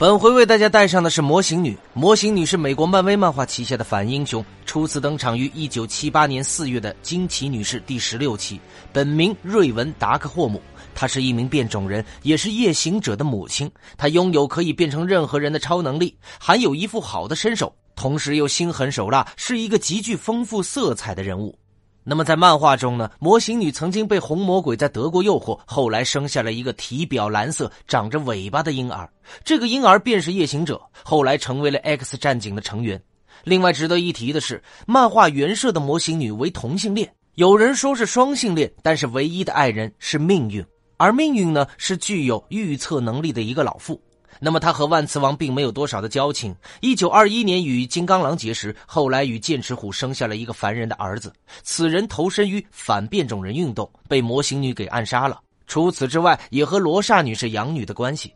本回为大家带上的是魔形女。魔形女是美国漫威漫画旗下的反英雄，初次登场于一九七八年四月的《惊奇女士》第十六期。本名瑞文·达克霍姆，她是一名变种人，也是夜行者的母亲。她拥有可以变成任何人的超能力，还有一副好的身手，同时又心狠手辣，是一个极具丰富色彩的人物。那么在漫画中呢，魔形女曾经被红魔鬼在德国诱惑，后来生下了一个体表蓝色、长着尾巴的婴儿，这个婴儿便是夜行者，后来成为了 X 战警的成员。另外值得一提的是，漫画原设的魔形女为同性恋，有人说是双性恋，但是唯一的爱人是命运，而命运呢是具有预测能力的一个老妇。那么他和万磁王并没有多少的交情。一九二一年与金刚狼结识，后来与剑齿虎生下了一个凡人的儿子。此人投身于反变种人运动，被魔形女给暗杀了。除此之外，也和罗刹女是养女的关系。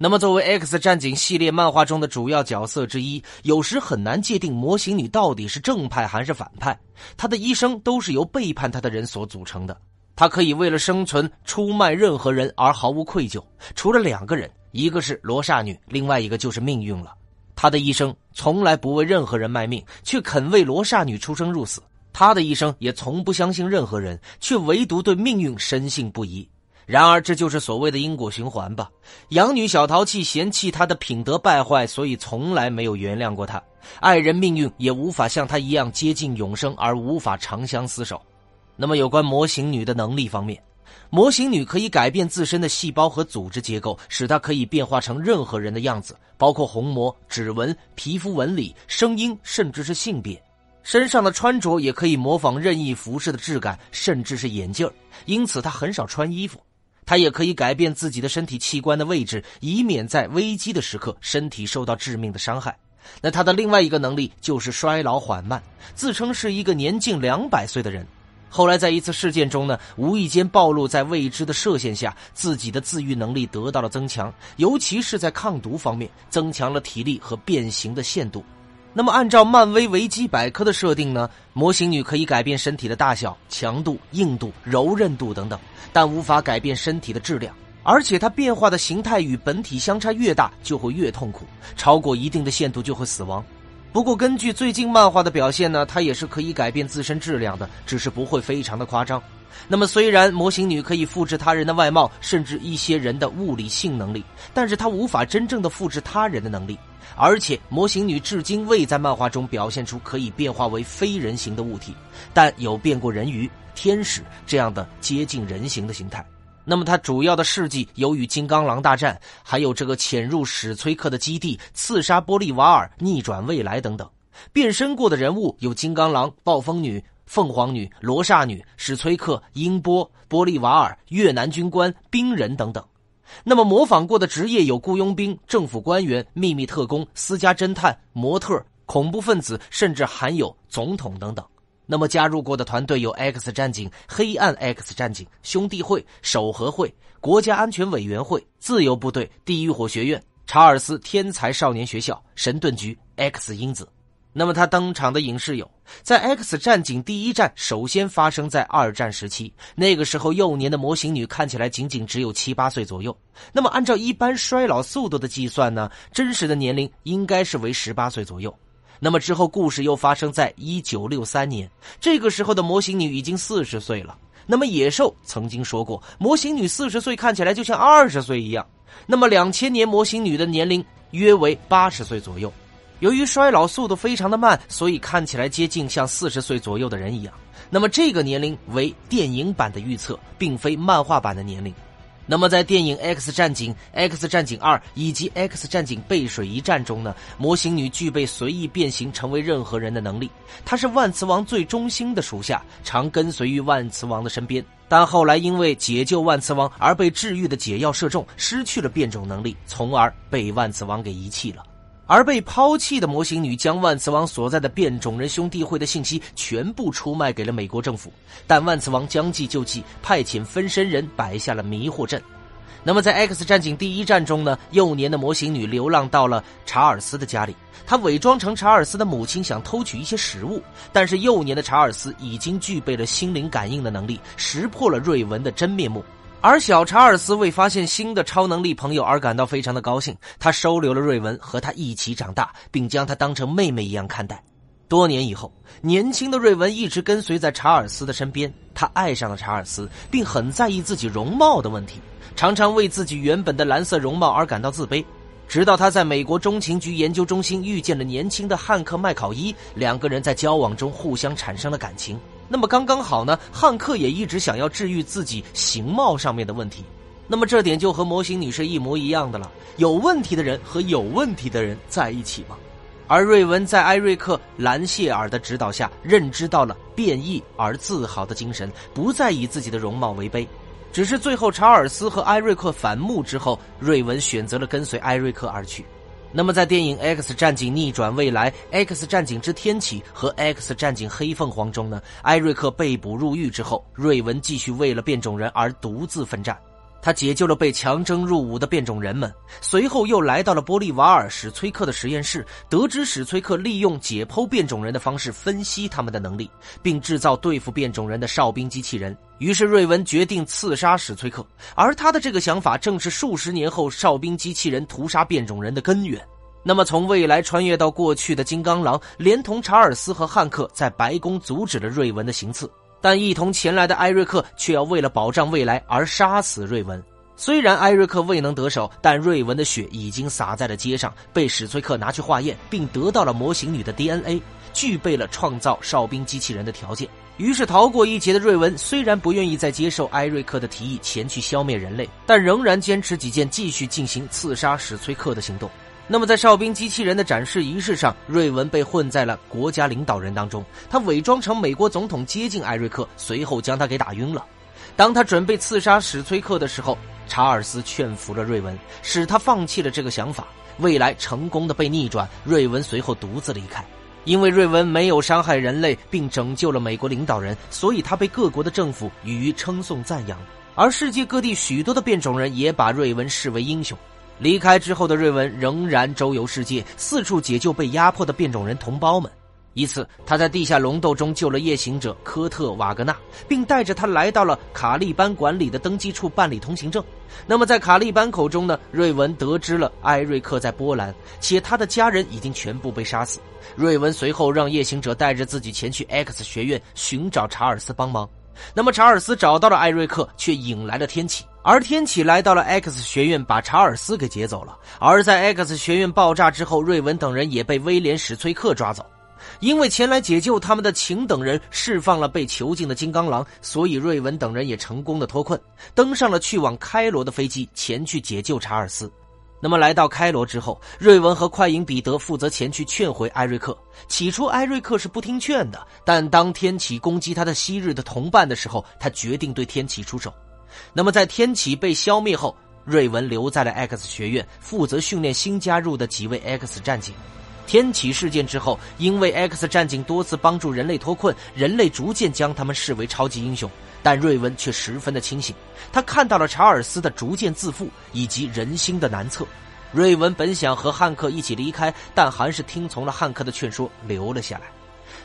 那么作为 X 战警系列漫画中的主要角色之一，有时很难界定魔形女到底是正派还是反派。她的一生都是由背叛她的人所组成的。她可以为了生存出卖任何人而毫无愧疚，除了两个人。一个是罗刹女，另外一个就是命运了。她的一生从来不为任何人卖命，却肯为罗刹女出生入死。她的一生也从不相信任何人，却唯独对命运深信不疑。然而，这就是所谓的因果循环吧。养女小淘气嫌弃她的品德败坏，所以从来没有原谅过她。爱人命运也无法像她一样接近永生，而无法长相厮守。那么，有关模型女的能力方面。模型女可以改变自身的细胞和组织结构，使她可以变化成任何人的样子，包括虹膜、指纹、皮肤纹理、声音，甚至是性别。身上的穿着也可以模仿任意服饰的质感，甚至是眼镜。因此，她很少穿衣服。她也可以改变自己的身体器官的位置，以免在危机的时刻身体受到致命的伤害。那她的另外一个能力就是衰老缓慢，自称是一个年近两百岁的人。后来，在一次事件中呢，无意间暴露在未知的射线下，自己的自愈能力得到了增强，尤其是在抗毒方面，增强了体力和变形的限度。那么，按照漫威维基百科的设定呢，模型女可以改变身体的大小、强度、硬度、柔韧度等等，但无法改变身体的质量。而且，它变化的形态与本体相差越大，就会越痛苦，超过一定的限度就会死亡。不过，根据最近漫画的表现呢，它也是可以改变自身质量的，只是不会非常的夸张。那么，虽然模型女可以复制他人的外貌，甚至一些人的物理性能力，但是她无法真正的复制他人的能力。而且，模型女至今未在漫画中表现出可以变化为非人形的物体，但有变过人鱼、天使这样的接近人形的形态。那么，他主要的事迹有与金刚狼大战，还有这个潜入史崔克的基地、刺杀波利瓦尔、逆转未来等等。变身过的人物有金刚狼、暴风女、凤凰女、罗刹女、史崔克、英波、波利瓦尔、越南军官、冰人等等。那么，模仿过的职业有雇佣兵、政府官员、秘密特工、私家侦探、模特、恐怖分子，甚至还有总统等等。那么加入过的团队有 X 战警、黑暗 X 战警、兄弟会、守和会、国家安全委员会、自由部队、地狱火学院、查尔斯天才少年学校、神盾局、X 因子。那么他登场的影视有，在 X 战警第一战首先发生在二战时期，那个时候幼年的模型女看起来仅仅只有七八岁左右。那么按照一般衰老速度的计算呢，真实的年龄应该是为十八岁左右。那么之后，故事又发生在一九六三年，这个时候的模型女已经四十岁了。那么野兽曾经说过，模型女四十岁看起来就像二十岁一样。那么两千年模型女的年龄约为八十岁左右。由于衰老速度非常的慢，所以看起来接近像四十岁左右的人一样。那么这个年龄为电影版的预测，并非漫画版的年龄。那么，在电影《X 战警》《X 战警二》以及《X 战警：背水一战》中呢，模型女具备随意变形成为任何人的能力。她是万磁王最忠心的属下，常跟随于万磁王的身边。但后来因为解救万磁王而被治愈的解药射中，失去了变种能力，从而被万磁王给遗弃了。而被抛弃的模型女将万磁王所在的变种人兄弟会的信息全部出卖给了美国政府，但万磁王将计就计，派遣分身人摆下了迷惑阵。那么在 X 战警第一战中呢，幼年的模型女流浪到了查尔斯的家里，她伪装成查尔斯的母亲，想偷取一些食物，但是幼年的查尔斯已经具备了心灵感应的能力，识破了瑞文的真面目。而小查尔斯为发现新的超能力朋友而感到非常的高兴，他收留了瑞文，和他一起长大，并将他当成妹妹一样看待。多年以后，年轻的瑞文一直跟随在查尔斯的身边，他爱上了查尔斯，并很在意自己容貌的问题，常常为自己原本的蓝色容貌而感到自卑。直到他在美国中情局研究中心遇见了年轻的汉克麦考伊，两个人在交往中互相产生了感情。那么刚刚好呢？汉克也一直想要治愈自己形貌上面的问题，那么这点就和模型女是一模一样的了。有问题的人和有问题的人在一起吗？而瑞文在艾瑞克·兰谢尔的指导下，认知到了变异而自豪的精神，不再以自己的容貌为卑。只是最后查尔斯和艾瑞克反目之后，瑞文选择了跟随艾瑞克而去。那么，在电影《X 战警：逆转未来》《X 战警之天启》和《X 战警：黑凤凰》中呢，艾瑞克被捕入狱之后，瑞文继续为了变种人而独自奋战。他解救了被强征入伍的变种人们，随后又来到了波利瓦尔·史崔克的实验室，得知史崔克利用解剖变种人的方式分析他们的能力，并制造对付变种人的哨兵机器人。于是瑞文决定刺杀史崔克，而他的这个想法正是数十年后哨兵机器人屠杀变种人的根源。那么，从未来穿越到过去的金刚狼，连同查尔斯和汉克在白宫阻止了瑞文的行刺。但一同前来的艾瑞克却要为了保障未来而杀死瑞文。虽然艾瑞克未能得手，但瑞文的血已经洒在了街上，被史崔克拿去化验，并得到了模型女的 DNA，具备了创造哨兵机器人的条件。于是逃过一劫的瑞文虽然不愿意再接受艾瑞克的提议前去消灭人类，但仍然坚持己见，继续进行刺杀史崔克的行动。那么，在哨兵机器人的展示仪式上，瑞文被混在了国家领导人当中。他伪装成美国总统接近艾瑞克，随后将他给打晕了。当他准备刺杀史崔克的时候，查尔斯劝服了瑞文，使他放弃了这个想法。未来成功的被逆转，瑞文随后独自离开。因为瑞文没有伤害人类，并拯救了美国领导人，所以他被各国的政府予以称颂赞扬。而世界各地许多的变种人也把瑞文视为英雄。离开之后的瑞文仍然周游世界，四处解救被压迫的变种人同胞们。一次，他在地下龙斗中救了夜行者科特·瓦格纳，并带着他来到了卡利班管理的登记处办理通行证。那么，在卡利班口中呢？瑞文得知了艾瑞克在波兰，且他的家人已经全部被杀死。瑞文随后让夜行者带着自己前去 X 学院寻找查尔斯帮忙。那么查尔斯找到了艾瑞克，却引来了天启，而天启来到了 X 学院，把查尔斯给劫走了。而在 X 学院爆炸之后，瑞文等人也被威廉史崔克抓走，因为前来解救他们的秦等人释放了被囚禁的金刚狼，所以瑞文等人也成功的脱困，登上了去往开罗的飞机，前去解救查尔斯。那么来到开罗之后，瑞文和快银彼得负责前去劝回艾瑞克。起初，艾瑞克是不听劝的，但当天启攻击他的昔日的同伴的时候，他决定对天启出手。那么在天启被消灭后，瑞文留在了 X 学院，负责训练新加入的几位 X 战警。天启事件之后，因为 X 战警多次帮助人类脱困，人类逐渐将他们视为超级英雄。但瑞文却十分的清醒，他看到了查尔斯的逐渐自负以及人心的难测。瑞文本想和汉克一起离开，但还是听从了汉克的劝说，留了下来。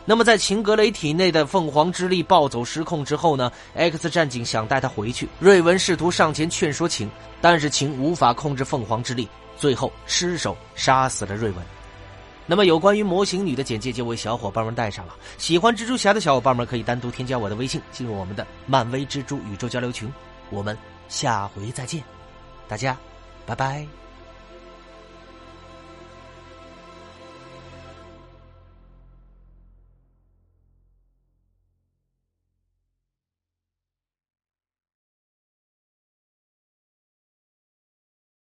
那么，在秦格雷体内的凤凰之力暴走失控之后呢？X 战警想带他回去，瑞文试图上前劝说秦，但是秦无法控制凤凰之力，最后失手杀死了瑞文。那么有关于模型女的简介就为小伙伴们带上了。喜欢蜘蛛侠的小伙伴们可以单独添加我的微信，进入我们的漫威蜘蛛宇宙交流群。我们下回再见，大家，拜拜。